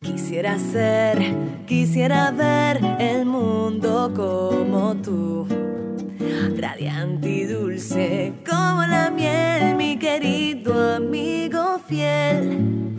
Quisiera ser, quisiera ver el mundo como tú. Radiante y dulce como la miel, mi querido amigo fiel.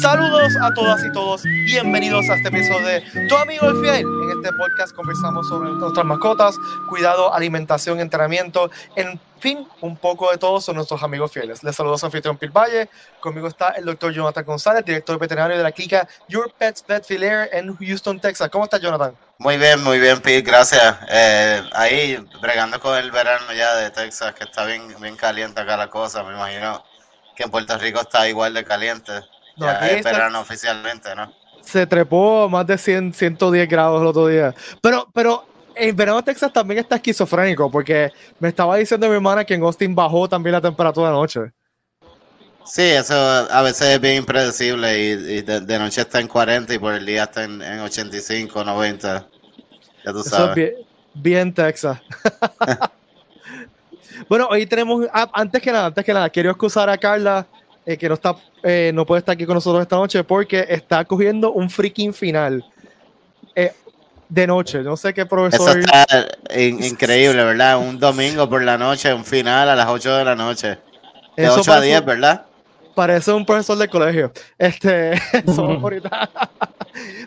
Saludos a todas y todos, bienvenidos a este episodio de Tu Amigo el Fiel. En este podcast conversamos sobre nuestras mascotas, cuidado, alimentación, entrenamiento, en fin, un poco de todo son nuestros amigos fieles. Les saludo a su anfitrión Pil Valle, conmigo está el doctor Jonathan González, director veterinario de la clínica Your Pets Vet Filaire en Houston, Texas. ¿Cómo estás, Jonathan? Muy bien, muy bien, Pete, gracias. Eh, ahí, bregando con el verano ya de Texas, que está bien, bien caliente acá la cosa, me imagino que en Puerto Rico está igual de caliente. No, ya aquí es verano oficialmente, ¿no? Se trepó a más de 100, 110 grados el otro día. Pero, pero en verano Texas también está esquizofrénico, porque me estaba diciendo mi hermana que en Austin bajó también la temperatura anoche. Sí, eso a veces es bien impredecible y, y de, de noche está en 40 y por el día está en, en 85, 90. Ya tú Eso es sabes. bien, bien Texas. bueno, hoy tenemos, ah, antes que nada, antes que nada, quiero excusar a Carla, eh, que no está, eh, no puede estar aquí con nosotros esta noche, porque está cogiendo un freaking final eh, de noche. No sé qué Eso profesor. está in- increíble, ¿verdad? Un domingo por la noche, un final a las 8 de la noche. De Eso 8 a parece- 10, ¿verdad? Parece un profesor del colegio. Este, eso ahorita.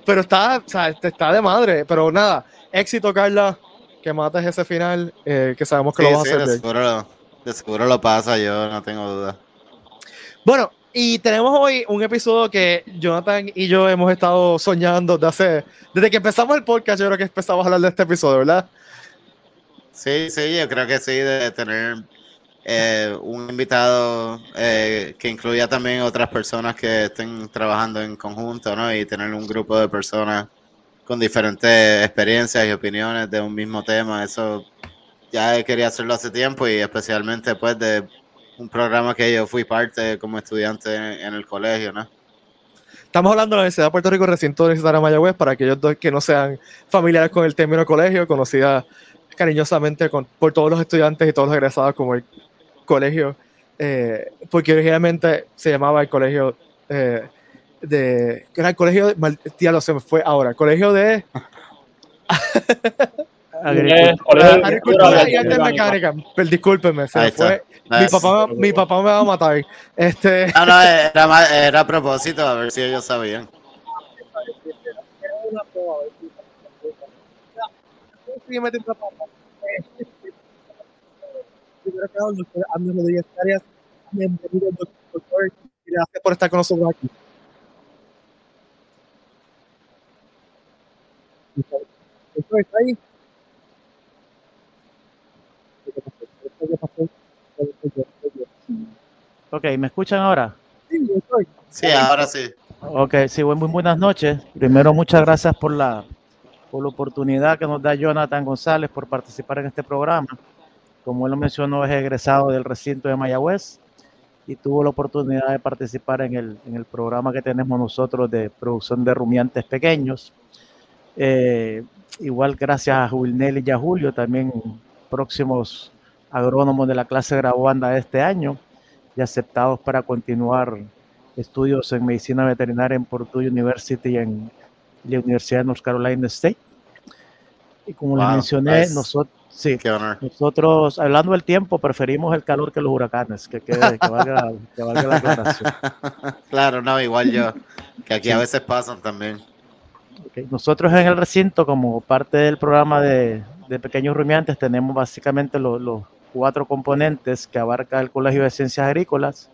pero está, o sea, este, está de madre. Pero nada, éxito, Carla, que mates ese final, eh, que sabemos que Sí, lo vas sí, a hacer de seguro, lo- de seguro lo pasa, yo no tengo duda. Bueno, y tenemos hoy un episodio que Jonathan y yo hemos estado soñando de hacer. Desde que empezamos el podcast, yo creo que empezamos a hablar de este episodio, ¿verdad? Sí, sí, yo creo que sí, de tener eh, un invitado eh, que incluya también otras personas que estén trabajando en conjunto, ¿no? Y tener un grupo de personas con diferentes experiencias y opiniones de un mismo tema, eso ya quería hacerlo hace tiempo y especialmente pues de un programa que yo fui parte como estudiante en, en el colegio, ¿no? Estamos hablando de la Universidad de Puerto Rico, recinto universitario de Mayagüez, para aquellos dos que no sean familiares con el término colegio, conocida cariñosamente con- por todos los estudiantes y todos los egresados como el colegio, eh, porque originalmente se llamaba el colegio eh, de. Era el colegio de. mal- diablo, se me fue ahora. Colegio de Agricultura y Agricultura Artes Mecánicas. Se fue. Mi papá, mi papá me va a matar. Este. No, no, era, era a propósito, a ver si ellos sabían. Eh, bienvenido, doctor. Gracias por estar con nosotros aquí. ¿está ahí? Ok, ¿me escuchan ahora? Sí, doctor. Sí, ahora sí. Ok, sí, buen- muy buenas noches. Primero, muchas gracias por la, por la oportunidad que nos da Jonathan González por participar en este programa. Como él lo mencionó, es egresado del recinto de Mayagüez y tuvo la oportunidad de participar en el, en el programa que tenemos nosotros de producción de rumiantes pequeños. Eh, igual gracias a Wilnel y a Julio, también próximos agrónomos de la clase graduanda de este año y aceptados para continuar estudios en medicina veterinaria en Purdue University en la Universidad de North Carolina State. Y como les Wow, mencioné, nice. nosotros, sí, nosotros, hablando del tiempo, preferimos el calor que los huracanes, que, quede- que valga, que valga la aclaración. claro, no, igual yo, que aquí a veces pasan también. Ok, Nosotros en el recinto, como parte del programa de, de pequeños rumiantes, tenemos básicamente lo- los cuatro componentes que abarca el Colegio de Ciencias Agrícolas,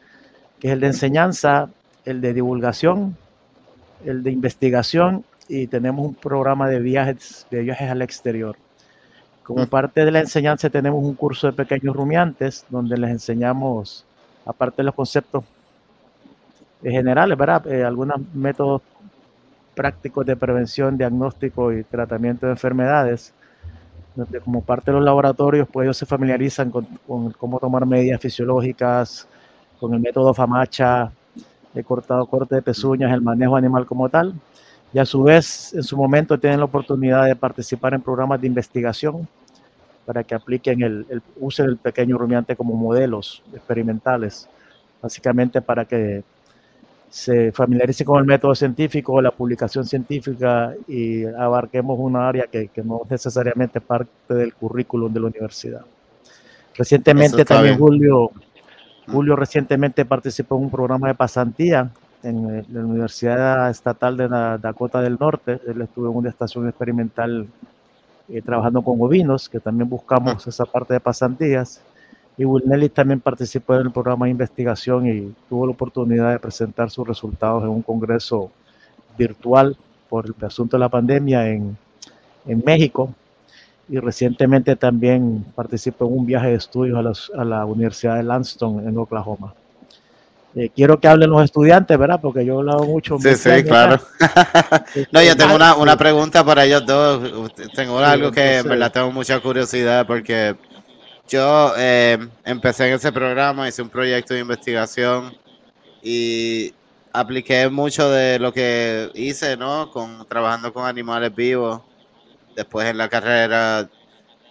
que es el de enseñanza, el de divulgación, el de investigación y tenemos un programa de viajes, de viajes al exterior. Como Mm. parte de la enseñanza tenemos un curso de pequeños rumiantes donde les enseñamos, aparte de los conceptos eh, generales, ¿verdad? Eh, algunos métodos prácticos de prevención, diagnóstico y tratamiento de enfermedades, donde como parte de los laboratorios, pues ellos se familiarizan con, con cómo tomar medidas fisiológicas, con el método FAMACHA, de cortado corte de pezuñas, el manejo animal como tal, y a su vez, en su momento, tienen la oportunidad de participar en programas de investigación para que apliquen el, el uso del pequeño rumiante como modelos experimentales, básicamente para que se familiarice con el método científico, la publicación científica y abarquemos una área que, que no es necesariamente parte del currículum de la universidad. Recientemente también Julio, mm. Julio recientemente participó en un programa de pasantía en eh, la Universidad Estatal de Dakota del Norte. Él estuvo en una estación experimental eh, trabajando con ovinos, que también buscamos esa parte de pasantías. Y Wilnelli también participó en el programa de investigación y tuvo la oportunidad de presentar sus resultados en un congreso virtual por el asunto de la pandemia en, en México. Y recientemente también participó en un viaje de estudios a, a la Universidad de Lanston en Oklahoma. Eh, quiero que hablen los estudiantes, ¿verdad? Porque yo he hablado mucho. Sí, sí, claro. no, yo tengo una, una, pregunta para ellos dos. Tengo algo que en verdad tengo mucha curiosidad porque yo eh, empecé en ese programa, hice un proyecto de investigación y apliqué mucho de lo que hice, ¿no? Con, trabajando con animales vivos. Después en la carrera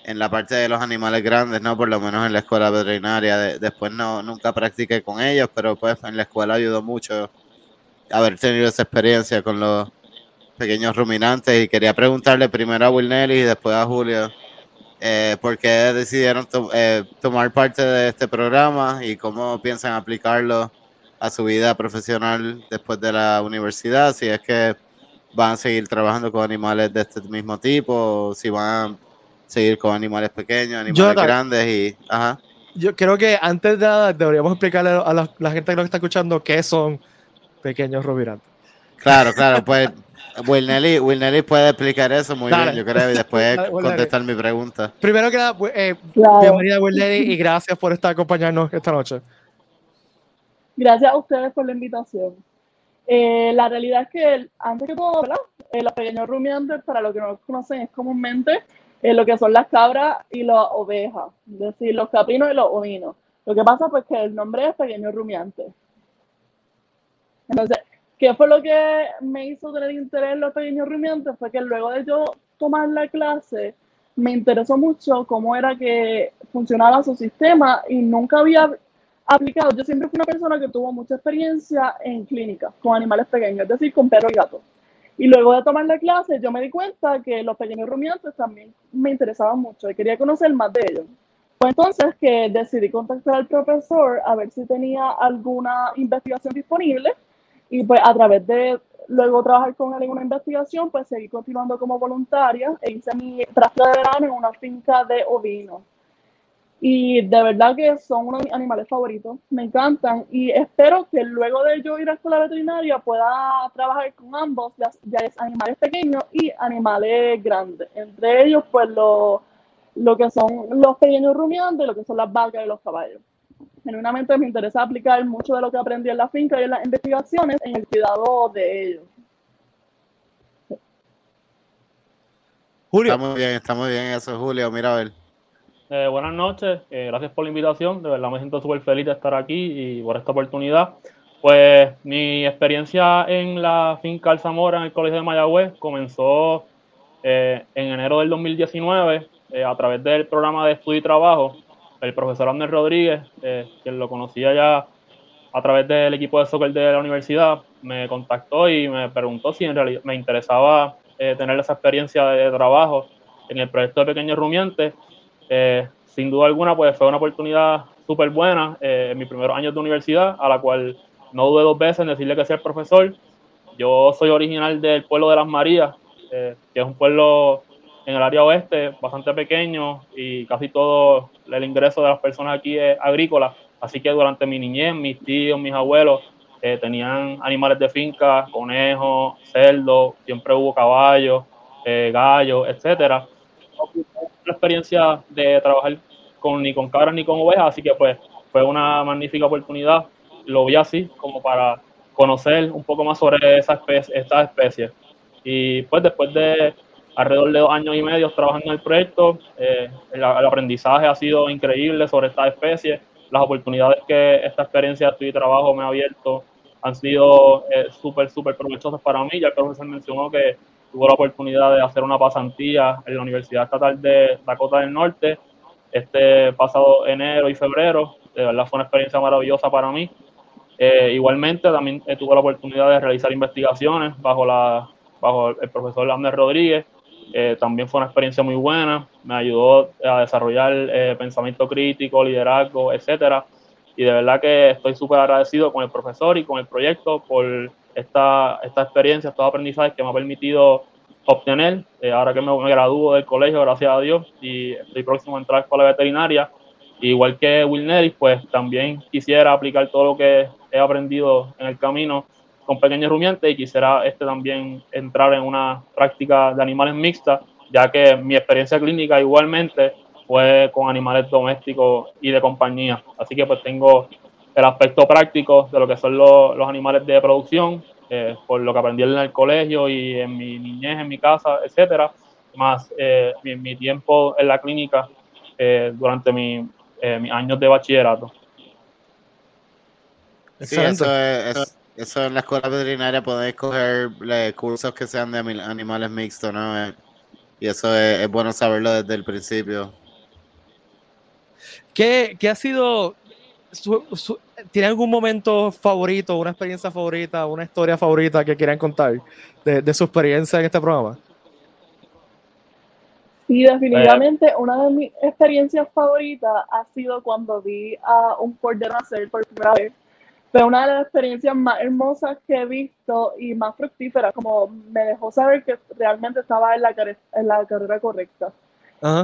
en la parte de los animales grandes, ¿no? Por lo menos en la escuela veterinaria. después no, nunca practiqué con ellos, pero pues en la escuela ayudó mucho haber tenido esa experiencia con los pequeños ruminantes. Y quería preguntarle primero a Wilnelli y después a Julio eh, por qué decidieron eh, tomar parte de este programa y cómo piensan aplicarlo a su vida profesional después de la universidad, si es que van a seguir trabajando con animales de este mismo tipo, o si van a seguir con animales pequeños, animales grandes y... Ajá. Yo creo que antes de nada deberíamos explicarle a la, gente que nos está escuchando qué son pequeños rumiantes. Claro, claro, pues Will Nelly, puede explicar eso muy bien, yo creo, y después contestar mi pregunta. Primero que nada, eh, bienvenida Will Nelly y gracias por estar acompañándonos esta noche. Gracias a ustedes por la invitación. Eh, la realidad es que, antes que todo, ¿verdad? Eh, los pequeños rumiantes, para los que no los conocen, es comúnmente en lo que son las cabras y las ovejas, es decir, los caprinos y los ovinos. Lo que pasa pues que el nombre es pequeño rumiante. Entonces, ¿qué fue lo que me hizo tener interés en los pequeños rumiantes? Fue que luego de yo tomar la clase, me interesó mucho cómo era que funcionaba su sistema y nunca había aplicado. Yo siempre fui una persona que tuvo mucha experiencia en clínicas con animales pequeños, es decir, con perros y gatos. Y luego de tomar la clase, yo me di cuenta que los pequeños rumiantes también me interesaban mucho y quería conocer más de ellos. Fue entonces que decidí contactar al profesor a ver si tenía alguna investigación disponible y pues a través de luego trabajar con él en una investigación, pues seguí continuando como voluntaria e hice mi traje de verano en una finca de ovinos. Y de verdad que son uno de mis animales favoritos, me encantan y espero que luego de yo ir a la escuela veterinaria pueda trabajar con ambos, ya, es animales pequeños y animales grandes. Entre ellos, pues lo, lo que son los pequeños rumiantes, lo que son las vacas y los caballos. Genuinamente me interesa aplicar mucho de lo que aprendí en la finca y en las investigaciones en el cuidado de ellos. Julio. Está muy bien, está muy bien eso, Julio. Mira a ver. Eh, buenas noches, eh, gracias por la invitación, de verdad me siento súper feliz de estar aquí y por esta oportunidad. Pues mi experiencia en la finca Alzamora en el Colegio de Mayagüez comenzó eh, en enero del 2019 a través del programa de estudio y trabajo. El profesor Andrés Rodríguez, quien lo conocía ya a través del equipo de soccer de la universidad, me contactó y me preguntó si en realidad me interesaba tener esa experiencia de trabajo en el proyecto de Pequeños Rumiantes eh, sin duda alguna, pues fue una oportunidad súper buena eh, en mis primeros años de universidad, a la cual no dudé dos veces en decirle que sea el profesor. Yo soy original del pueblo de Las Marías, eh, que es un pueblo en el área oeste bastante pequeño y casi todo el ingreso de las personas aquí es agrícola. Así que durante mi niñez, mis tíos, mis abuelos tenían animales de finca, conejos, cerdos, siempre hubo caballos, gallos, etcétera la experiencia de trabajar con, ni con cabras ni con ovejas, así que pues fue una magnífica oportunidad. Lo vi así como para conocer un poco más sobre esa especie, esta especie. Y pues después de alrededor de dos años y medio trabajando en el proyecto, eh, el, aprendizaje ha sido increíble sobre esta especie. Las oportunidades que esta experiencia de estudio y trabajo me ha abierto han sido eh, súper, súper provechosas para mí. Ya el profesor mencionó que tuvo la oportunidad de hacer una pasantía en la Universidad Estatal de Dakota del Norte este pasado enero y febrero. De verdad fue una experiencia maravillosa para mí. Eh, igualmente también eh, tuve la oportunidad de realizar investigaciones bajo, la, bajo el profesor Lander Rodríguez. Eh, también fue una experiencia muy buena, me ayudó a desarrollar pensamiento crítico, liderazgo, etcétera. Y de verdad que estoy súper agradecido con el profesor y con el proyecto por esta, esta experiencia, estos aprendizajes que me ha permitido obtener. ahora que me, gradúo del colegio, gracias a Dios, y estoy próximo a entrar a la veterinaria, Igual que Will Neris, pues también quisiera aplicar todo lo que he aprendido en el camino con pequeños rumiantes y quisiera este también entrar en una práctica de animales mixtas, ya que mi experiencia clínica igualmente fue con animales domésticos y de compañía. Así que pues tengo el aspecto práctico de lo que son los, los animales de producción, eh, por lo que aprendí en el colegio y en mi niñez, en mi casa, etcétera, más eh, mi, mi, tiempo en la clínica eh, durante mi, eh, mis años de bachillerato. Sí, eso, es, eso en la escuela veterinaria podéis coger cursos que sean de animales mixtos, ¿no? Eh, y eso es, bueno saberlo desde el principio. ¿Qué, qué ha sido, tiene algún momento favorito, una experiencia favorita, una historia favorita que quieran contar de, de su experiencia en este programa? Y definitivamente una de mis experiencias favoritas ha sido cuando vi a un cordero nacer por primera vez. Fue una de las experiencias más hermosas que he visto y más fructíferas, como me dejó saber que realmente estaba en la, en la carrera correcta.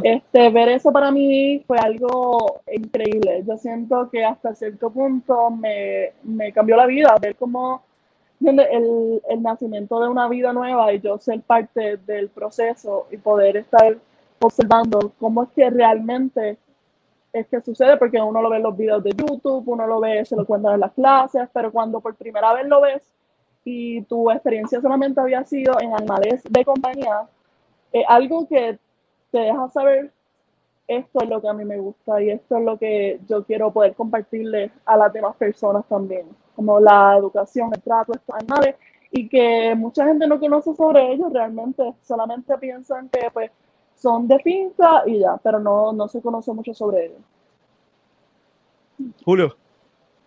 Este, ver eso para mí fue algo increíble. Yo siento que hasta cierto punto me, me cambió la vida, ver cómo el, el, nacimiento de una vida nueva y yo ser parte del proceso y poder estar observando cómo es que realmente es que sucede, porque uno lo ve en los videos de YouTube, uno lo ve, se lo cuentan en las clases, pero cuando por primera vez lo ves y tu experiencia solamente había sido en animales de compañía, es algo que te deja saber esto es lo que a mí me gusta y esto es lo que yo quiero poder compartirle a las demás personas también, como la educación, el trato estos animales y que mucha gente no conoce sobre ellos realmente, solamente piensan que pues son de finca y ya, pero no, no se conoce mucho sobre ellos. Julio.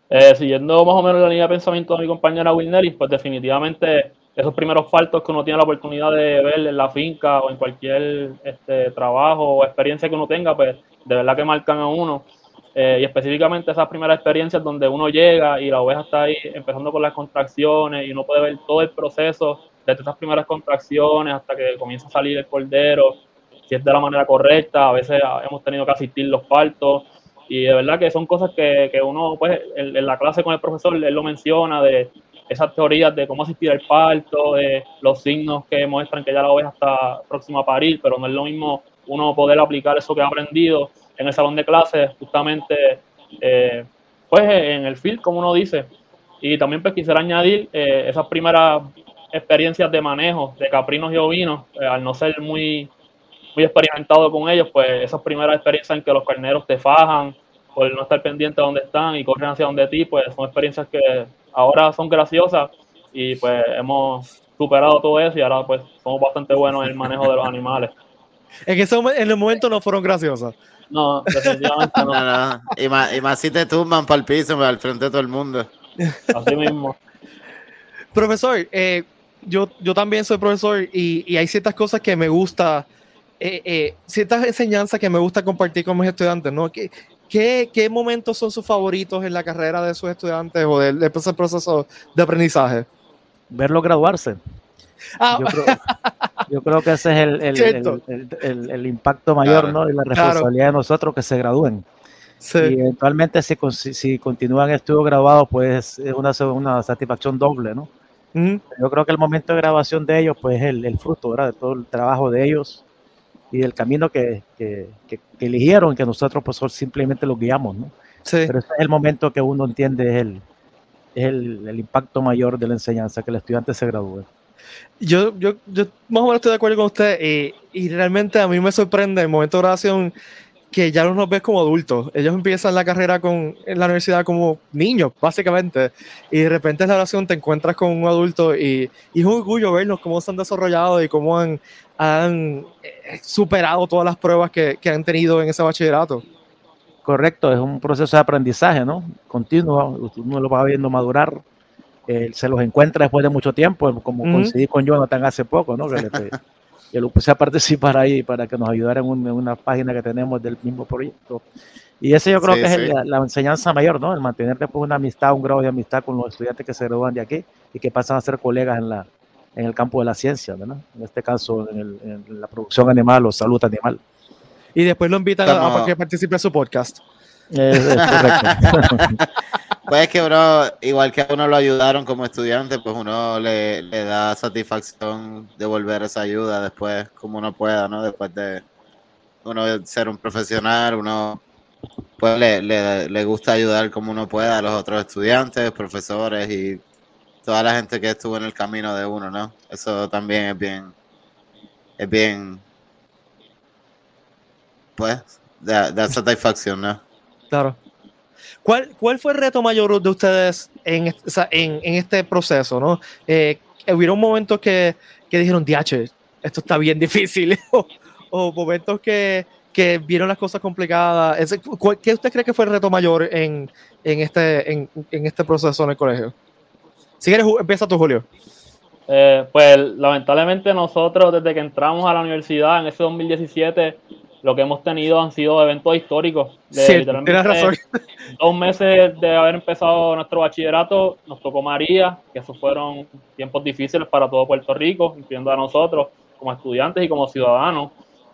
Eh, siguiendo más o menos la línea de pensamiento de mi compañera Wilneris, pues definitivamente esos primeros faltos que uno tiene la oportunidad de ver en la finca o en cualquier este, trabajo o experiencia que uno tenga, pues de verdad que marcan a uno. Eh, y específicamente esas primeras experiencias donde uno llega y la oveja está ahí empezando con las contracciones y uno puede ver todo el proceso desde esas primeras contracciones hasta que comienza a salir el cordero si es de la manera correcta, a veces hemos tenido que asistir los partos y de verdad que son cosas que, que uno, pues, en, la clase con el profesor, él lo menciona de esas teorías de cómo asistir al parto, de los signos que muestran que ya la oveja está próxima a parir, pero no es lo mismo uno poder aplicar eso que ha aprendido en el salón de clases, justamente, eh, pues, en el field, como uno dice. Y también pues quisiera añadir eh, esas primeras experiencias de manejo de caprinos y ovinos, eh, al no ser muy muy experimentado con ellos, pues esas primeras experiencias en que los carneros te fajan por no estar pendiente de dónde están y corren hacia donde ti, pues son experiencias que ahora son graciosas y pues hemos superado todo eso y ahora pues somos bastante buenos en el manejo de los animales. En ese en el momento no fueron graciosas. No, definitivamente no. Y, más, y más si te tumban para el piso, al frente de todo el mundo. Así mismo. Profesor, eh, yo, yo también soy profesor y, y hay ciertas cosas que me gusta eh, eh, ciertas enseñanzas que me gusta compartir con mis estudiantes, ¿no? ¿Qué, qué, momentos son sus favoritos en la carrera de sus estudiantes o del, proceso de aprendizaje? Verlo graduarse. Ah. Yo, creo, que ese es el, el, impacto mayor, ¿no? Y la responsabilidad de nosotros que se gradúen. Sí. Y eventualmente si, si, continúan estudios graduados, pues es una, una satisfacción doble, ¿no? Yo creo que el momento de grabación de ellos, pues es el, fruto, ¿verdad? De todo el trabajo de ellos y del camino que, que, que, eligieron, que nosotros pues simplemente los guiamos, ¿no? Sí. Pero ese es el momento que uno entiende es el, el, el impacto mayor de la enseñanza, que el estudiante se gradúe. Yo, yo, yo más o menos estoy de acuerdo con usted y, y realmente a mí me sorprende el momento de oración que ya no nos ves como adultos. Ellos empiezan la carrera con, en la universidad como niños, básicamente. Y de repente en la oración te encuentras con un adulto y, y es un orgullo verlos cómo se han desarrollado y cómo han, han eh, superado todas las pruebas que, que, han tenido en ese bachillerato. Correcto, es un proceso de aprendizaje, ¿no? Continuo, uno lo va viendo madurar, eh, se los encuentra después de mucho tiempo, como Ujú. coincidí con Jonathan hace poco, ¿no? Que, le- que lo puse a participar ahí para que nos ayudara en, un- en una página que tenemos del mismo proyecto. Y ese yo creo Sí, que es sí. el- la, la enseñanza mayor, ¿no? El mantener después una amistad, un grado de amistad con los estudiantes que se gradúan de aquí y que pasan a ser colegas en, la, en el campo de la ciencia, ¿verdad? En este caso, en, el- en la producción animal o salud animal. Y después lo invitan a- a, Como- que participe en su podcast. Es, es correcto. Pues es que, bro, igual que a uno lo ayudaron como estudiante, pues uno le, le da satisfacción devolver esa ayuda después, como uno pueda, ¿no? Después de uno ser un profesional, uno pues le, le, le gusta ayudar como uno pueda a los otros estudiantes, profesores y toda la gente que estuvo en el camino de uno, ¿no? Eso también es bien, es bien, pues, da, satisfacción, ¿no? Claro. ¿Cuál, ¿Cuál fue el reto mayor de ustedes en, en, en este proceso? ¿no? Eh, ¿Hubieron momentos que, que dijeron, DH, esto está bien difícil? o, o momentos que, que vieron las cosas complicadas. ¿Qué usted cree que fue el reto mayor en, en, este, en, en este proceso en el colegio? Si quieres, empieza tú, Julio. Eh, pues lamentablemente nosotros desde que entramos a la universidad en ese 2017 lo que hemos tenido han sido eventos históricos. De Sí, literalmente tienes razón. Dos meses de haber empezado nuestro bachillerato nos tocó María, que esos fueron tiempos difíciles para todo Puerto Rico, incluyendo a nosotros como estudiantes y como ciudadanos.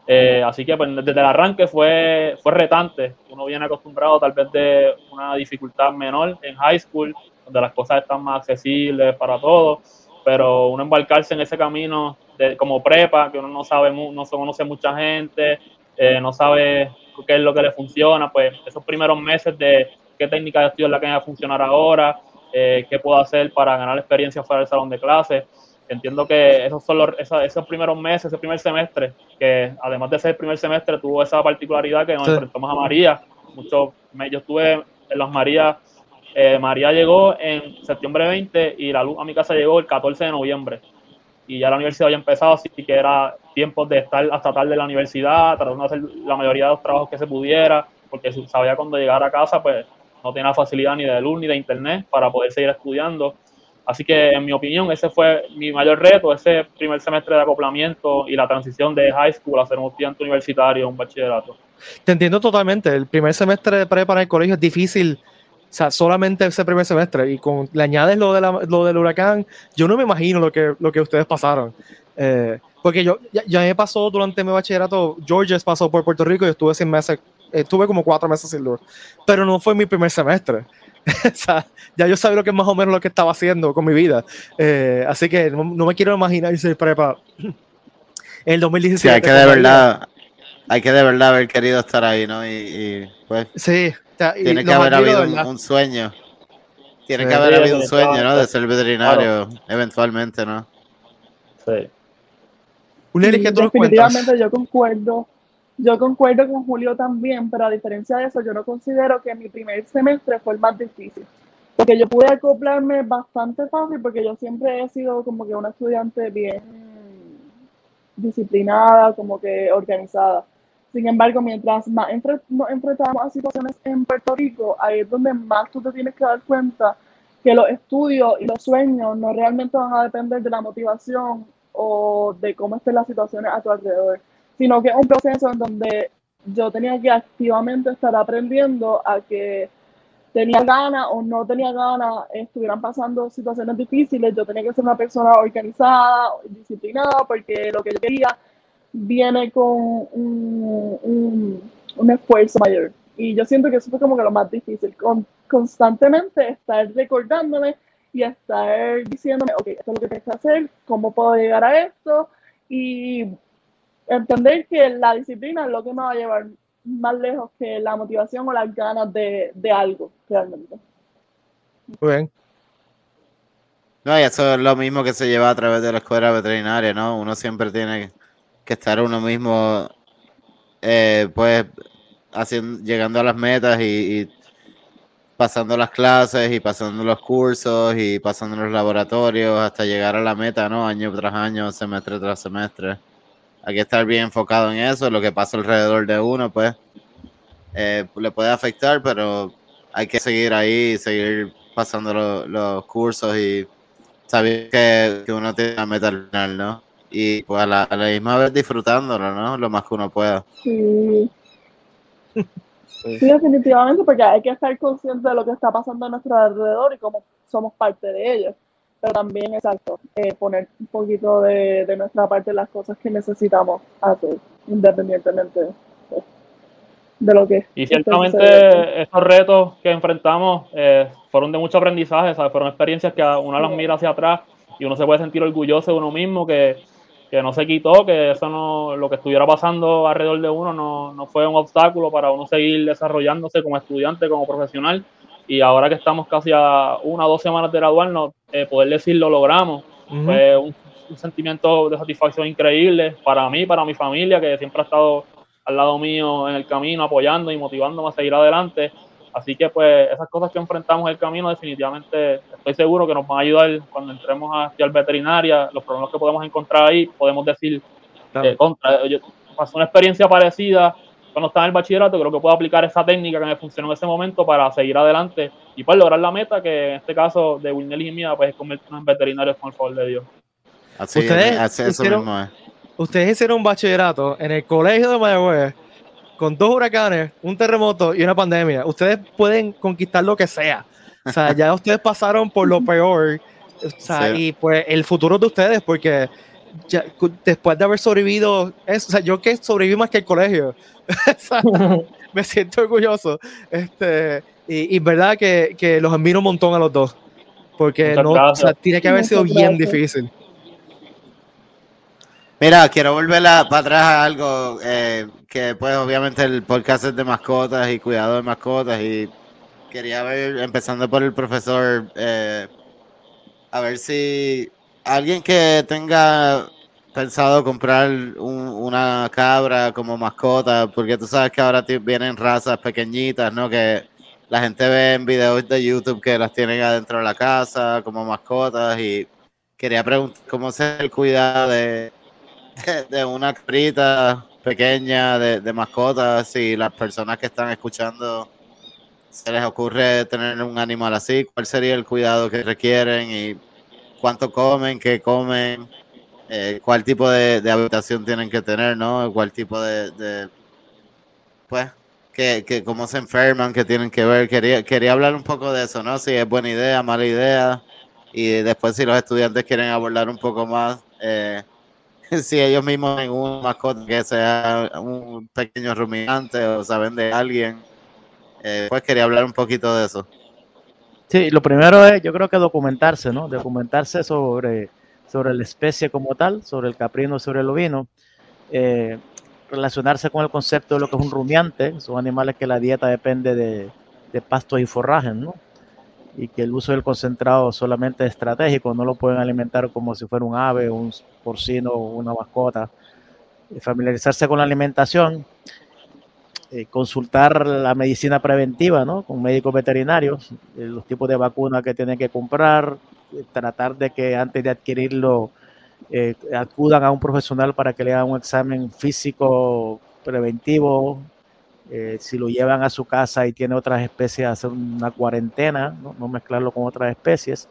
Eh, así que pues, desde el arranque fue, fue retante. Uno viene acostumbrado tal vez de una dificultad menor en high school, donde las cosas están más accesibles para todos, pero uno embarcarse en ese camino de, como prepa, que uno no sabe, no conoce mucha gente, eh, no sabe qué es lo que le funciona, pues esos primeros meses de qué técnica de estudio es la que va a funcionar ahora, eh, qué puedo hacer para ganar experiencia fuera del salón de clases. Entiendo que esos son los, esa- esos primeros meses, ese primer semestre, que además de ser el primer semestre, tuvo esa particularidad que nos Sí. enfrentamos a María. Mucho, me- yo estuve en las Marías, eh, María llegó en septiembre 20 y la luz a mi casa llegó el 14 de noviembre. Y ya la universidad había empezado, así que era tiempo de estar hasta tarde en la universidad, tratando de hacer la mayoría de los trabajos que se pudiera, porque sabía cuando llegara a casa, pues no tenía facilidad ni de luz ni de internet para poder seguir estudiando. Así que, en mi opinión, ese fue mi mayor reto, ese primer semestre de acoplamiento y la transición de high school a ser un estudiante universitario, un bachillerato. Te entiendo totalmente. El primer semestre de prepa en el colegio es difícil. O sea, solamente ese primer semestre. Y con, le añades lo, de la- lo del huracán, yo no me imagino lo que, lo que ustedes pasaron. Eh, porque yo ya, ya me pasó durante mi bachillerato, Georges pasó por Puerto Rico y estuve sin meses, estuve como cuatro meses sin luz. Pero no fue mi primer semestre. o sea, ya yo sabía lo que más o menos lo que estaba haciendo con mi vida. Eh, así que no, no me quiero imaginar irse prepa en el 2017. Sí, hay que de verdad, hay que de verdad haber querido estar ahí, ¿no? Y, y, pues Sí. Y tiene que haber habido un, sueño. Tiene Sí. que haber habido un sueño, ¿no? De ser veterinario eventualmente, ¿no? Sí. Definitivamente yo concuerdo. Yo concuerdo con Julio también, pero a diferencia de eso, yo no considero que mi primer semestre fue el más difícil. Porque yo pude acoplarme bastante fácil porque yo siempre he sido como que una estudiante bien disciplinada, como que organizada. Sin embargo, mientras más enfre- nos enfrentamos a situaciones en Puerto Rico, ahí es donde más tú te tienes que dar cuenta que los estudios y los sueños no realmente van a depender de la motivación o de cómo estén las situaciones a tu alrededor, sino que es un proceso en donde yo tenía que activamente estar aprendiendo a que tenía ganas o no tenía ganas, estuvieran pasando situaciones difíciles, yo tenía que ser una persona organizada, disciplinada, porque lo que yo quería viene con un, un, un esfuerzo mayor. Y yo siento que eso fue como que lo más difícil, con, constantemente estar recordándome y estar diciéndome, ok, esto es lo que tienes que hacer, cómo puedo llegar a esto, y entender que la disciplina es lo que me va a llevar más lejos que la motivación o las ganas de, de algo, realmente. Muy bien. No, y eso es lo mismo que se lleva a través de la escuela veterinaria, ¿no? Uno siempre tiene que estar uno mismo, eh, pues, haciendo, llegando a las metas y, pasando las clases y pasando los cursos y pasando los laboratorios hasta llegar a la meta, ¿no? Año tras año, semestre tras semestre. Hay que estar bien enfocado en eso, lo que pasa alrededor de uno, pues. eh, le puede afectar, pero hay que seguir ahí, seguir pasando los cursos y saber que, uno tiene una meta al final, ¿no? Y pues a la, misma vez disfrutándolo, ¿no? Lo más que uno pueda. Sí. Sí, definitivamente, porque hay que estar consciente de lo que está pasando a nuestro alrededor y cómo somos parte de ello. Pero también, exacto, eh, poner un poquito de, de, nuestra parte las cosas que necesitamos hacer, independientemente de, lo que. Y ciertamente, estos retos que enfrentamos eh, fueron de mucho aprendizaje, ¿sabes? fueron experiencias que uno las mira hacia atrás y uno se puede sentir orgulloso de uno mismo, que que no se quitó, que eso no, lo que estuviera pasando alrededor de uno no, no fue un obstáculo para uno seguir desarrollándose como estudiante, como profesional. Y ahora que estamos casi a una o dos semanas de graduarnos, eh, poder decir lo logramos, fue un, sentimiento de satisfacción increíble para mí, para mi familia, que siempre ha estado al lado mío en el camino, apoyando y motivándome a seguir adelante. Así que pues esas cosas que enfrentamos en el camino definitivamente estoy seguro que nos van a ayudar cuando entremos a estudiar veterinaria, los problemas que podemos encontrar ahí, podemos decir eh, contra. Yo pasé una experiencia parecida cuando estaba en el bachillerato, creo que puedo aplicar esa técnica que me funcionó en ese momento para seguir adelante y pues lograr la meta que en este caso de Wilnel y mía pues es convertirnos en veterinarios con el favor de Dios. Así, ustedes, hicieron, ustedes hicieron un bachillerato en el colegio de Mayagüez con dos huracanes, un terremoto y una pandemia, ustedes pueden conquistar lo que sea. O sea, ya ustedes pasaron por lo peor. O sea, y pues el futuro de ustedes, porque ya, después de haber sobrevivido, eso, o sea, yo que sobreviví más que el colegio, me siento orgulloso. Este, y, y verdad que, que, los admiro un montón a los dos, porque no, o sea, tiene que haber sido bien difícil. Mira, quiero volver para atrás a algo eh, que pues obviamente el podcast es de mascotas y cuidado de mascotas y quería ver, empezando por el profesor, eh, a ver si alguien que tenga pensado comprar una cabra como mascota, porque tú sabes que ahora vienen razas pequeñitas, ¿no? Que la gente ve en videos de YouTube que las tienen adentro de la casa como mascotas y quería preguntar cómo es el cuidado de de, una cabrita pequeña de, mascotas, si las personas que están escuchando se les ocurre tener un animal así, cuál sería el cuidado que requieren y cuánto comen, qué comen, eh, cuál tipo de, habitación tienen que tener, ¿no? Cuál tipo de, pues, que, que cómo se enferman, que tienen que ver. Quería, quería hablar un poco de eso, ¿no? Si es buena idea, mala idea. Y después si los estudiantes quieren abordar un poco más, eh, si ellos mismos tienen un mascota que sea un pequeño rumiante o saben de alguien, eh, pues quería hablar un poquito de eso. Sí, lo primero es, yo creo que documentarse, ¿no? Documentarse sobre, sobre la especie como tal, sobre el caprino, sobre el ovino. Eh, relacionarse con el concepto de lo que es un rumiante, son animales que la dieta depende de, de pastos y forrajes, ¿no? Y que el uso del concentrado solamente es estratégico, no lo pueden alimentar como si fuera un ave, un porcino una mascota. Familiarizarse con la alimentación, eh, consultar la medicina preventiva ¿no? con médicos veterinarios, eh, los tipos de vacunas que tienen que comprar, eh, tratar de que antes de adquirirlo acudan a un profesional para que le haga un examen físico preventivo, eh, si lo llevan a su casa y tiene otras especies, hacer una cuarentena, no, mezclarlo con otras especies,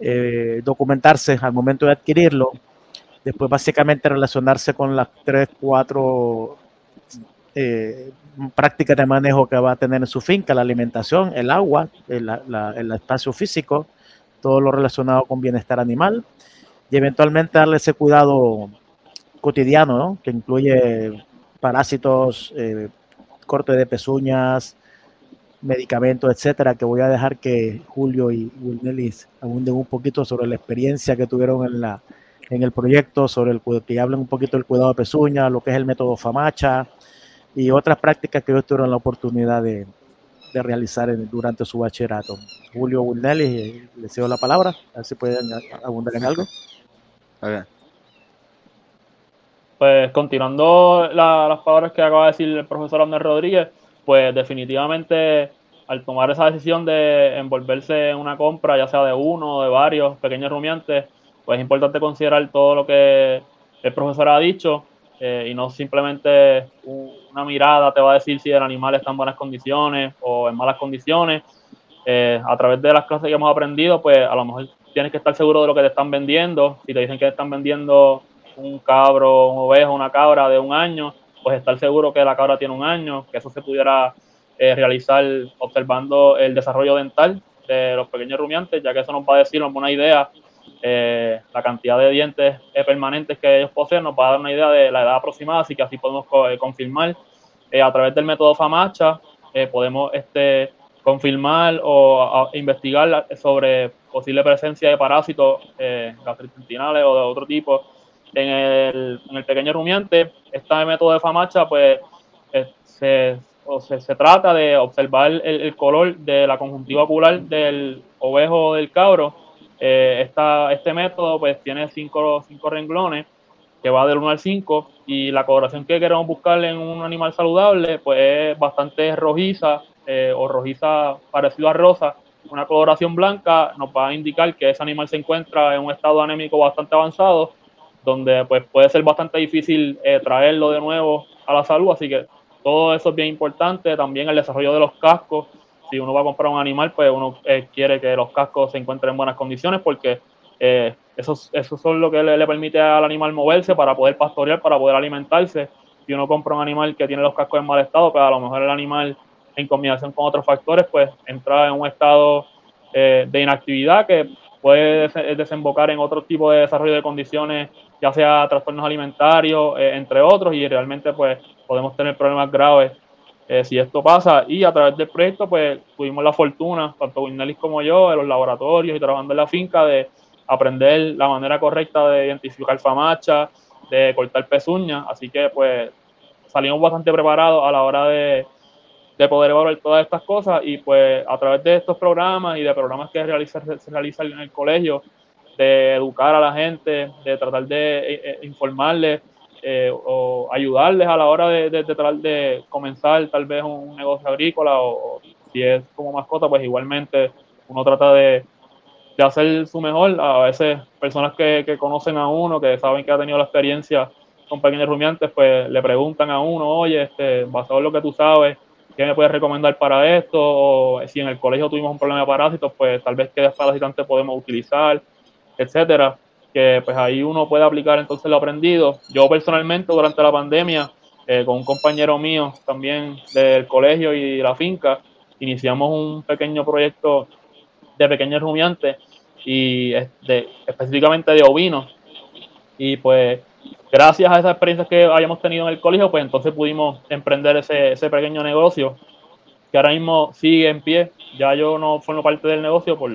eh, documentarse al momento de adquirirlo, después básicamente relacionarse con las tres, cuatro eh, prácticas de manejo que va a tener en su finca, la alimentación, el agua, el, el espacio físico, todo lo relacionado con bienestar animal. Y eventualmente darle ese cuidado cotidiano, ¿no? que incluye parásitos, corte de pezuñas, medicamentos, etcétera, que voy a dejar que Julio y Wilnelis abunden un poquito sobre la experiencia que tuvieron en la en el proyecto, sobre el que hablen un poquito del cuidado de pezuñas, lo que es el método FAMACHA y otras prácticas que ellos tuvieron la oportunidad de, realizar durante su bachillerato. Julio Wilnelis, les cedo la palabra, a ver si pueden abundar en algo. Pues continuando las palabras que acaba de decir el profesor Andrés Rodríguez, pues definitivamente al tomar esa decisión de envolverse en una compra, ya sea de uno o de varios pequeños rumiantes, pues es importante considerar todo lo que el profesor ha dicho eh, y no simplemente una mirada te va a decir si el animal está en buenas condiciones o en malas condiciones. Eh, a través de las clases que hemos aprendido, pues a lo mejor tienes que estar seguro de lo que te están vendiendo. Si te dicen que te están vendiendo un cabro, un ovejo, una cabra de un año, pues estar seguro que la cabra tiene un año, que eso se pudiera eh, realizar observando el desarrollo dental de los pequeños rumiantes, ya que eso nos va a decir una idea, eh, la cantidad de dientes eh, permanentes que ellos poseen, nos va a dar una idea de la edad aproximada, así que así podemos confirmar. A través del método FAMACHA, podemos este, confirmar o investigar sobre posible presencia de parásitos gastrointestinales o de otro tipo en el, en el pequeño rumiante. Este método de FAMACHA, pues, se o se, se trata de observar el, color de la conjuntiva ocular del ovejo o del cabro. Eh, esta, este método pues tiene cinco, cinco renglones que va del 1 al 5 y la coloración que queremos buscar en un animal saludable pues es bastante rojiza eh, o rojiza parecido a rosa. Una coloración blanca nos va a indicar que ese animal se encuentra en un estado anémico bastante avanzado donde pues puede ser bastante difícil eh, traerlo de nuevo a la salud, así que todo eso es bien importante. También el desarrollo de los cascos. Si uno va a comprar un animal, pues uno eh, quiere que los cascos se encuentren en buenas condiciones porque eh, eso, eso son lo que le, permite al animal moverse para poder pastorear, para poder alimentarse. Si uno compra un animal que tiene los cascos en mal estado, pues a lo mejor el animal en combinación con otros factores, pues entra en un estado de inactividad que puede desembocar en otro tipo de desarrollo de condiciones, ya sea trastornos alimentarios, entre otros, y realmente pues podemos tener problemas graves eh, si esto pasa. Y a través del proyecto, pues tuvimos la fortuna, tanto Winnelis como yo, en los laboratorios y trabajando en la finca, de aprender la manera correcta de identificar famacha, de cortar pezuñas. Así que, pues, salimos bastante preparados a la hora de, de poder evaluar todas estas cosas. Y, pues, a través de estos programas y de programas que se realizan en el colegio, de educar a la gente, de tratar de eh, eh, informarles eh, o ayudarles a la hora de, de, de, comenzar tal vez un negocio agrícola o, si es como mascota, pues igualmente uno trata de, de hacer su mejor. A veces personas que, que, conocen a uno, que saben que ha tenido la experiencia con pequeños rumiantes, pues le preguntan a uno, oye, este, basado en lo que tú sabes, ¿qué me puedes recomendar para esto? O si en el colegio tuvimos un problema de parásitos, pues tal vez qué desparasitante podemos utilizar, etcétera que pues ahí uno puede aplicar entonces lo aprendido. Yo personalmente durante la pandemia, eh, con un compañero mío también del colegio y la finca, iniciamos un pequeño proyecto de pequeños rumiantes y específicamente de ovinos. Y pues gracias a esas experiencias que habíamos tenido en el colegio, pues entonces pudimos emprender ese, ese pequeño negocio que ahora mismo sigue en pie. Ya yo no formo parte del negocio por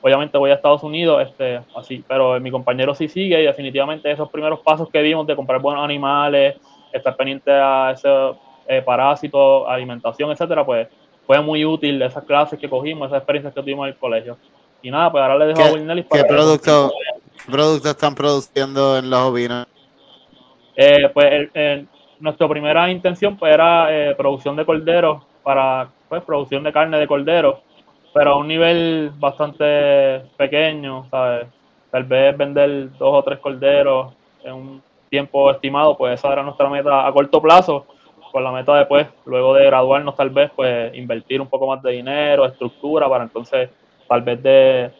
obviamente voy a Estados Unidos, este, así, pero mi compañero sí sigue y definitivamente esos primeros pasos que vimos de comprar buenos animales, estar pendiente a ese eh, parásito, alimentación, etcétera, pues fue muy útil esas clases que cogimos, esas experiencias que tuvimos en el colegio. Y nada, pues ahora le dejo a Wilnelis para... ¿Qué productos producto están produciendo en los ovinos? Eh, pues nuestra primera intención pues era eh, producción de cordero para pues producción de carne de cordero pero a un nivel bastante pequeño, ¿sabes? Tal vez vender dos o tres corderos en un tiempo estimado, pues esa era nuestra meta a corto plazo, con la meta después, luego de graduarnos tal vez, pues invertir un poco más de dinero, estructura, para entonces tal vez de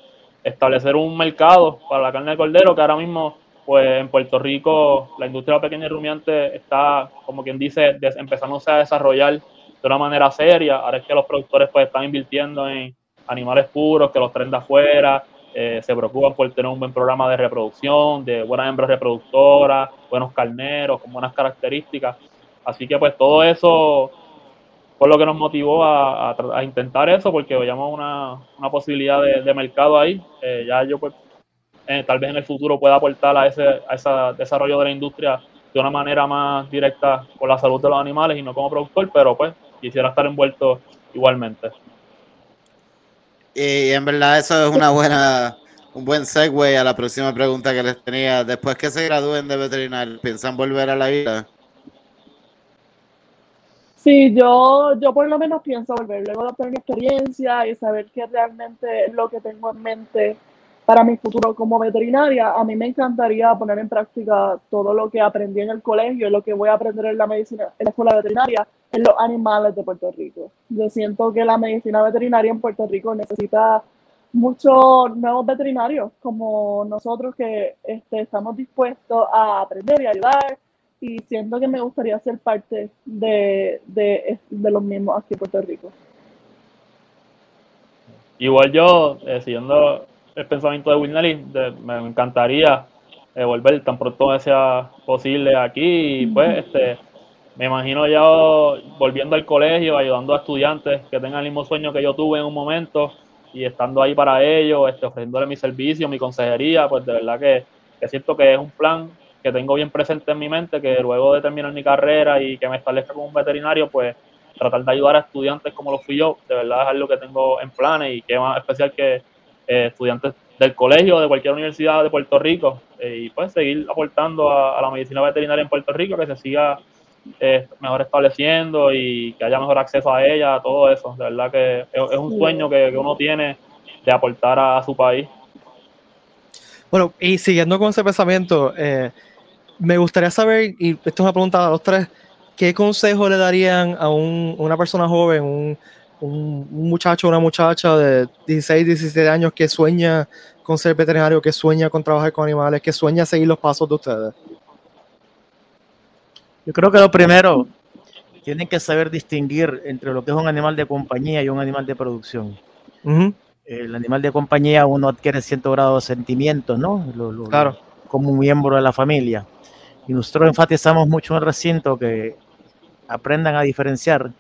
establecer un mercado para la carne de cordero, que ahora mismo, pues en Puerto Rico, la industria pequeña y rumiante está, como quien dice, empezándose a desarrollar de una manera seria. Ahora es que los productores pues están invirtiendo en animales puros que los traen de afuera, eh, se preocupan por tener un buen programa de reproducción, de buenas hembras reproductoras, buenos carneros con buenas características. Así que pues todo eso fue lo que nos motivó a, intentar eso, porque veíamos una, posibilidad de, mercado ahí. Eh, ya yo pues eh, tal vez en el futuro pueda aportar a ese, a ese desarrollo de la industria de una manera más directa con la salud de los animales y no como productor, pero pues quisiera estar envuelto igualmente. Y en verdad eso es una buena, un buen segue a la próxima pregunta que les tenía. Después que se gradúen de veterinario, ¿piensan volver a la vida? Sí, yo, yo por lo menos pienso volver luego de tener experiencia y saber que realmente lo que tengo en mente para mi futuro como veterinaria, a mí me encantaría poner en práctica todo lo que aprendí en el colegio y lo que voy a aprender en la medicina, en la escuela veterinaria, en los animales de Puerto Rico. Yo siento que la medicina veterinaria en Puerto Rico necesita muchos nuevos veterinarios como nosotros que este, estamos dispuestos a aprender y ayudar y siento que me gustaría ser parte de, los mismos aquí en Puerto Rico. Igual yo, eh, siguiendo el pensamiento de Wilnelly, me encantaría eh, volver tan pronto sea posible aquí y pues este me imagino ya volviendo al colegio, ayudando a estudiantes que tengan el mismo sueño que yo tuve en un momento y estando ahí para ellos, este, ofreciéndole mi servicio, mi consejería, pues de verdad que, que siento que es un plan que tengo bien presente en mi mente, que luego de terminar mi carrera y que me establezca como un veterinario, pues tratar de ayudar a estudiantes como lo fui yo, de verdad es algo que tengo en planes y que más especial que eh, estudiantes del colegio, de cualquier universidad de Puerto Rico, eh, y pues seguir aportando a, la medicina veterinaria en Puerto Rico, que se siga eh, mejor estableciendo y que haya mejor acceso a ella, todo eso. De verdad que es, un sueño que, uno tiene de aportar a, su país. Bueno, y siguiendo con ese pensamiento, me gustaría saber, y esto es una pregunta a los tres, ¿qué consejo le darían a una persona joven, un, un, muchacho una muchacha de 16, 17 años que sueña con ser veterinario, que sueña con trabajar con animales, que sueña seguir los pasos de ustedes? Yo creo que lo primero, tienen que saber distinguir entre lo que es un animal de compañía y un animal de producción. El animal de compañía uno adquiere cierto grado de sentimientos, ¿no? claro. como un miembro de la familia. Y nosotros enfatizamos mucho en el recinto que aprendan a diferenciar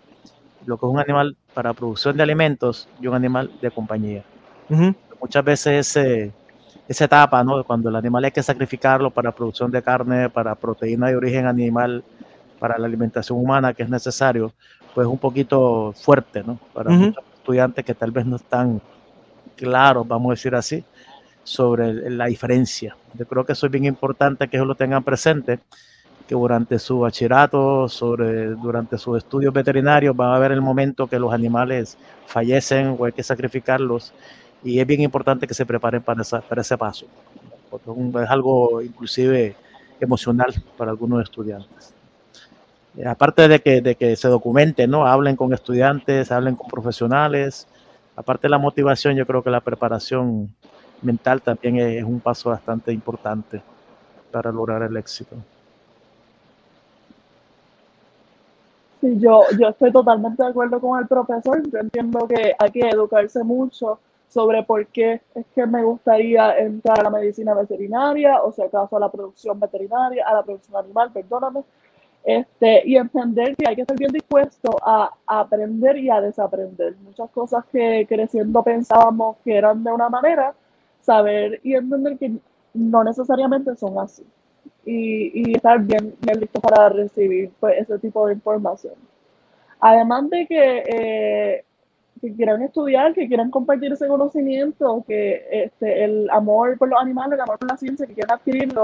lo que es un animal para producción de alimentos y un animal de compañía. Muchas veces ese, esa etapa, ¿no? Cuando el animal hay que sacrificarlo para producción de carne, para proteína de origen animal, para la alimentación humana que es necesario, pues un poquito fuerte, ¿no? Para muchos estudiantes que tal vez no están claros, vamos a decir así, sobre la diferencia. Yo creo que eso es bien importante que ellos lo tengan presente, que durante su bachillerato, durante sus estudios veterinarios, va a haber el momento que los animales fallecen o hay que sacrificarlos y es bien importante que se preparen para, ese paso, es algo inclusive emocional para algunos estudiantes. Eh, aparte de que, se documenten, hablen con estudiantes, hablen con profesionales, aparte de la motivación, yo creo que la preparación mental también es, un paso bastante importante para lograr el éxito. Sí, yo, yo estoy totalmente de acuerdo con el profesor. Yo entiendo que hay que educarse mucho sobre por qué es que me gustaría entrar a la medicina veterinaria, o si acaso a la producción veterinaria, a la producción animal, perdóname, este, y entender que hay que estar bien dispuesto a, aprender y a desaprender. Muchas cosas que creciendo pensábamos que eran de una manera, saber y entender que no necesariamente son así. Y, estar bien, bien listo para recibir pues, ese tipo de información. Además de que eh, que quieran estudiar, que quieran compartir ese conocimiento, que este, el amor por los animales, el amor por la ciencia, que quieran adquirirlo,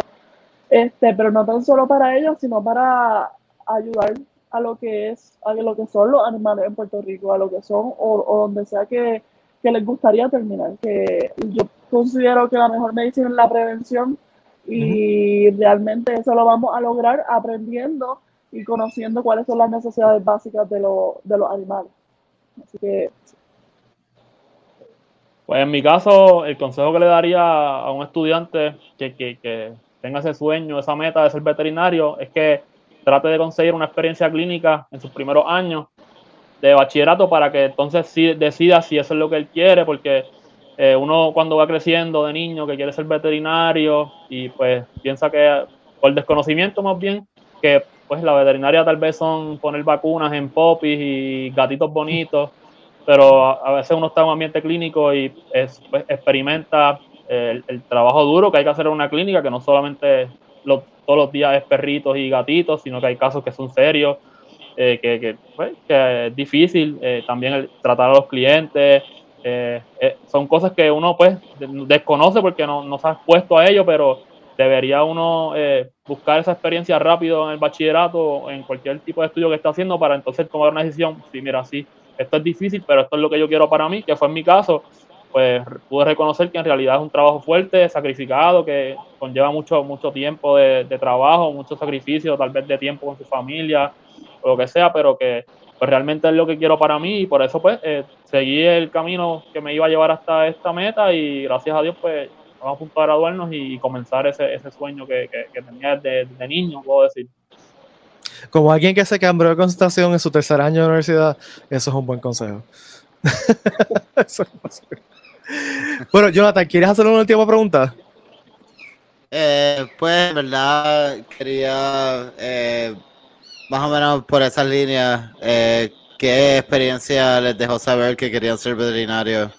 este, pero no tan solo para ellos, sino para ayudar a lo que es, a lo que son los animales en Puerto Rico, a lo que son, o, donde sea que, que, les gustaría terminar. Que yo considero que la mejor medicina es la prevención y realmente eso lo vamos a lograr aprendiendo y conociendo cuáles son las necesidades básicas de, de los animales. Así que pues en mi caso, el consejo que le daría a un estudiante que, tenga ese sueño, esa meta de ser veterinario, es que trate de conseguir una experiencia clínica en sus primeros años de bachillerato para que entonces sí decida si eso es lo que él quiere, porque eh, uno cuando va creciendo de niño que quiere ser veterinario y pues piensa que por desconocimiento más bien, que pues la veterinaria tal vez son poner vacunas en popis y gatitos bonitos pero a, veces uno está en un ambiente clínico y es, pues, experimenta el, trabajo duro que hay que hacer en una clínica, que no solamente todos los días es perritos y gatitos, sino que hay casos que son serios, eh, que, pues, que, es difícil eh, también el tratar a los clientes. Eh, son cosas que uno pues desconoce porque no, no se ha expuesto a ello, pero debería uno buscar esa experiencia rápido en el bachillerato o en cualquier tipo de estudio que esté haciendo para entonces tomar una decisión, sí, mira, sí, esto es difícil, pero esto es lo que yo quiero para mí, que fue en mi caso, pues pude reconocer que en realidad es un trabajo fuerte, sacrificado, que conlleva mucho, mucho tiempo de, trabajo, mucho sacrificio, tal vez de tiempo con su familia o lo que sea, pero que pues realmente es lo que quiero para mí y por eso pues eh, seguí el camino que me iba a llevar hasta esta meta y gracias a Dios pues vamos a punto de graduarnos y comenzar ese, ese sueño que, que, tenía desde, niño, puedo decir. Como alguien que se cambió de concentración en su tercer año de universidad, eso es un buen consejo. bueno, Jonathan, ¿quieres hacer una última pregunta? Eh, pues, verdad, quería eh, más o menos por esas líneas, eh, ¿qué experiencia les dejó saber que querían ser veterinarios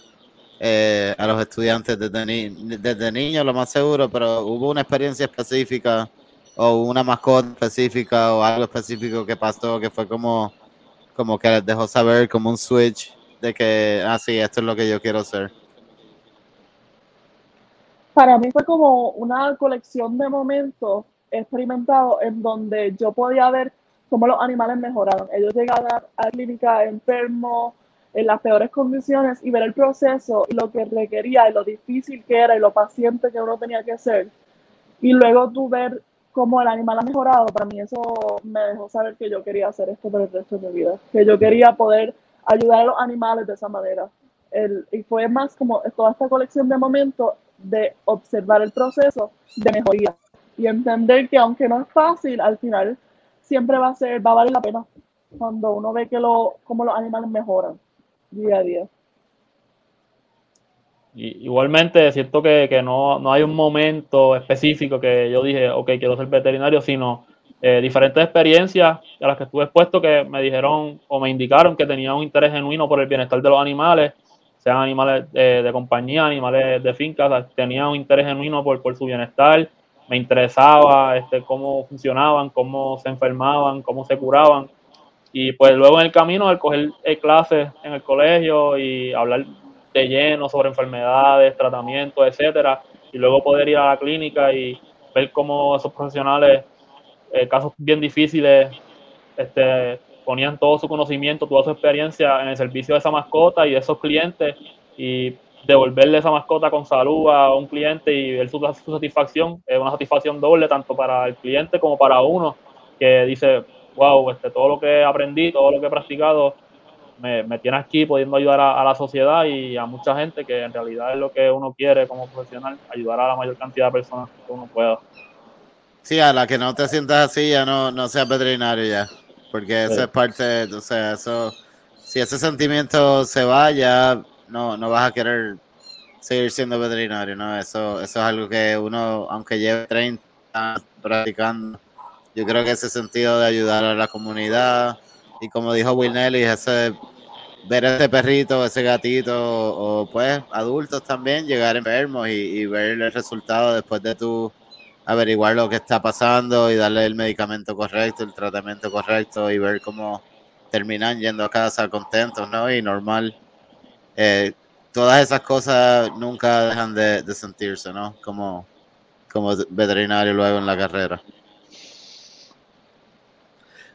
eh, a los estudiantes desde, desde niños, lo más seguro, pero hubo una experiencia específica o una mascota específica o algo específico que pasó que fue como, como que les dejó saber como un switch de que, ah, sí, esto es lo que yo quiero hacer? Para mí fue como una colección de momentos experimentados en donde yo podía ver cómo los animales mejoraron. Ellos llegaban a la clínica enfermos, en las peores condiciones y ver el proceso y lo que requería y lo difícil que era y lo paciente que uno tenía que ser. Y luego tú ver cómo el animal ha mejorado, para mí eso me dejó saber que yo quería hacer esto por el resto de mi vida, que yo quería poder ayudar a los animales de esa manera. El, y fue más como toda esta colección de momentos de observar el proceso de mejoría y entender que aunque no es fácil, al final siempre va a ser, va a valer la pena cuando uno ve que lo, cómo los animales mejoran día a día. igualmente, siento que, que no, no, hay un momento específico que yo dije, ok, quiero ser veterinario, sino eh, diferentes experiencias a las que estuve expuesto que me dijeron o me indicaron que tenía un interés genuino por el bienestar de los animales, sean animales de, compañía, animales de finca, tenía un interés genuino por, por su bienestar, me interesaba este, cómo funcionaban, cómo se enfermaban, cómo se curaban. Y pues luego en el camino, al coger eh, clases en el colegio y hablar de lleno sobre enfermedades, tratamientos, etcétera, y luego poder ir a la clínica y ver cómo esos profesionales, eh, casos bien difíciles, este, ponían todo su conocimiento, toda su experiencia en el servicio de esa mascota y de esos clientes y devolverle esa mascota con salud a un cliente y ver su, su satisfacción, es una satisfacción doble tanto para el cliente como para uno que dice, wow, este, todo lo que aprendí, todo lo que he practicado, me, me tiene aquí pudiendo ayudar a, la sociedad y a mucha gente que en realidad es lo que uno quiere como profesional, ayudar a la mayor cantidad de personas que uno pueda. Sí, a la que no te sientas así ya no, no seas veterinario ya, porque esa es parte, o sea, eso, si ese sentimiento se va ya no, no vas a querer seguir siendo veterinario, ¿no? Eso, eso es algo que uno, aunque lleve 30 años practicando, yo creo que ese sentido de ayudar a la comunidad y como dijo Will Nelly, ese ver ese perrito, ese gatito o, pues adultos también llegar enfermos y, ver el resultado después de tu averiguar lo que está pasando y darle el medicamento correcto, el tratamiento correcto y ver cómo terminan yendo a casa contentos, ¿no? Y normal. Eh, todas esas cosas nunca dejan de, de sentirse, ¿no? Como, como veterinario luego en la carrera.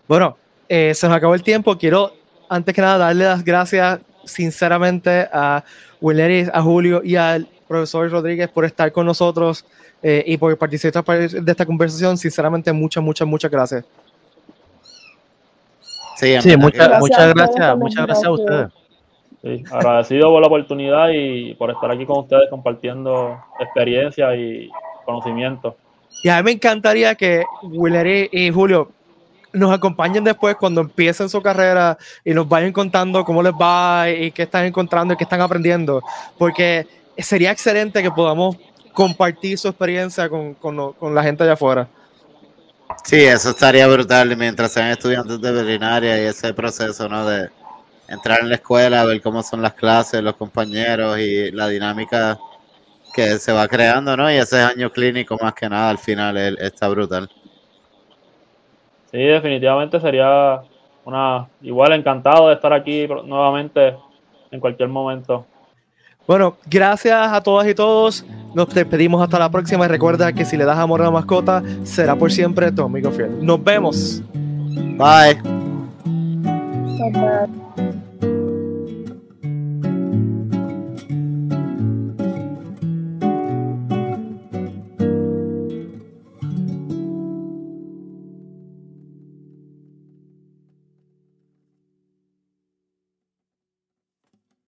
Bueno, eh, se nos acabó el tiempo. Quiero, antes que nada, darle las gracias sinceramente a Willeris, a Julio y al profesor Rodríguez por estar con nosotros eh, y por participar de esta conversación. Sinceramente, muchas, muchas, muchas gracias. Sí, muchas, gracias, muchas gracias, muchas gracias a ustedes. Agradecido por la oportunidad y por estar aquí con ustedes compartiendo experiencia y conocimiento. Y a mí me encantaría que Willery y Julio nos acompañen después cuando empiecen su carrera y nos vayan contando cómo les va y qué están encontrando y qué están aprendiendo, porque sería excelente que podamos compartir su experiencia con, con, con la gente allá afuera. Sí, eso estaría brutal mientras sean estudiantes de veterinaria y ese proceso, ¿no? De entrar en la escuela, ver cómo son las clases, los compañeros y la dinámica que se va creando, ¿no? Y ese año clínico más que nada al final está brutal. Sí, definitivamente sería una igual encantado de estar aquí nuevamente en cualquier momento. Bueno, gracias a todas y todos. Nos despedimos hasta la próxima. Y recuerda que si le das amor a la mascota, será por siempre tu amigo fiel. Nos vemos. Bye. about